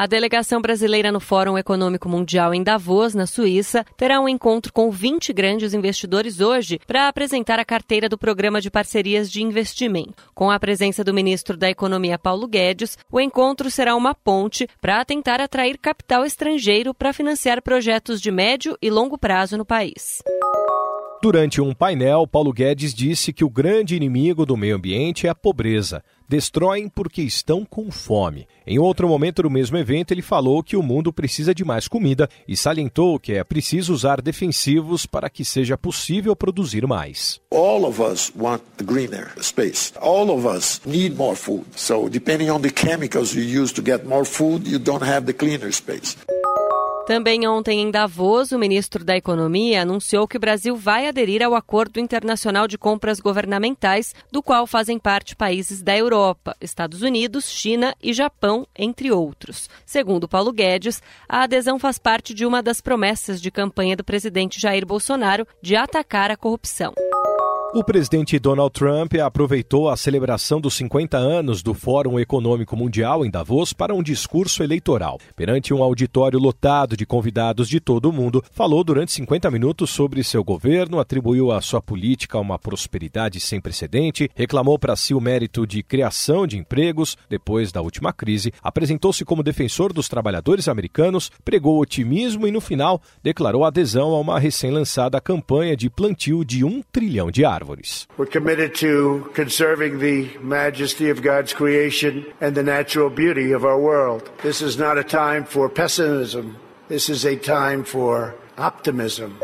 A delegação brasileira no Fórum Econômico Mundial em Davos, na Suíça, terá um encontro com 20 grandes investidores hoje para apresentar a carteira do Programa de Parcerias de Investimento. Com a presença do ministro da Economia Paulo Guedes, o encontro será uma ponte para tentar atrair capital estrangeiro para financiar projetos de médio e longo prazo no país. Durante um painel, Paulo Guedes disse que o grande inimigo do meio ambiente é a pobreza. Destroem porque estão com fome. Em outro momento do mesmo evento, ele falou que o mundo precisa de mais comida e salientou que é preciso usar defensivos para que seja possível produzir mais. All of us want a greener space. All of us need more food. So depending on the chemicals you use to get more food, you don't have the cleaner space. Também ontem em Davos, o ministro da Economia anunciou que o Brasil vai aderir ao Acordo Internacional de Compras Governamentais, do qual fazem parte países da Europa, Estados Unidos, China e Japão, entre outros. Segundo Paulo Guedes, a adesão faz parte de uma das promessas de campanha do presidente Jair Bolsonaro de atacar a corrupção. O presidente Donald Trump aproveitou a celebração dos 50 anos do Fórum Econômico Mundial em Davos para um discurso eleitoral. Perante um auditório lotado de convidados de todo o mundo, falou durante 50 minutos sobre seu governo, atribuiu à sua política uma prosperidade sem precedente, reclamou para si o mérito de criação de empregos depois da última crise, apresentou-se como defensor dos trabalhadores americanos, pregou otimismo e, no final, declarou adesão a uma recém-lançada campanha de plantio de um trilhão de árvores We're committed to conserving the majesty of God's creation and the natural beauty of our world. This is not a time for pessimism. This is a time for optimism.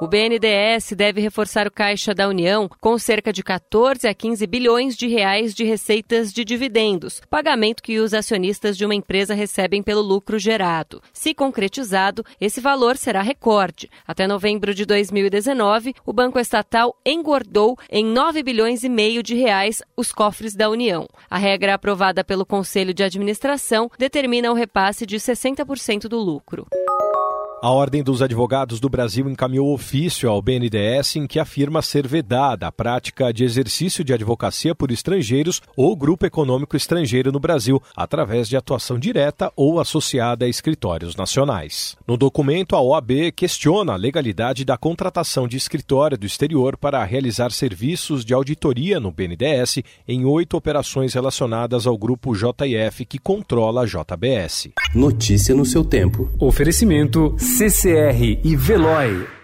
O BNDES deve reforçar o caixa da União com cerca de 14 a 15 bilhões de reais de receitas de dividendos, pagamento que os acionistas de uma empresa recebem pelo lucro gerado. Se concretizado, esse valor será recorde. Até novembro de 2019, o Banco Estatal engordou em 9 bilhões e meio de reais os cofres da União. A regra aprovada pelo Conselho de Administração determina o repasse de 60% do lucro. A Ordem dos Advogados do Brasil encaminhou ofício ao BNDES em que afirma ser vedada a prática de exercício de advocacia por estrangeiros ou grupo econômico estrangeiro no Brasil, através de atuação direta ou associada a escritórios nacionais. No documento, a OAB questiona a legalidade da contratação de escritório do exterior para realizar serviços de auditoria no BNDES em oito operações relacionadas ao grupo JF que controla a JBS. Notícia no seu tempo. Oferecimento CCR e Veloy.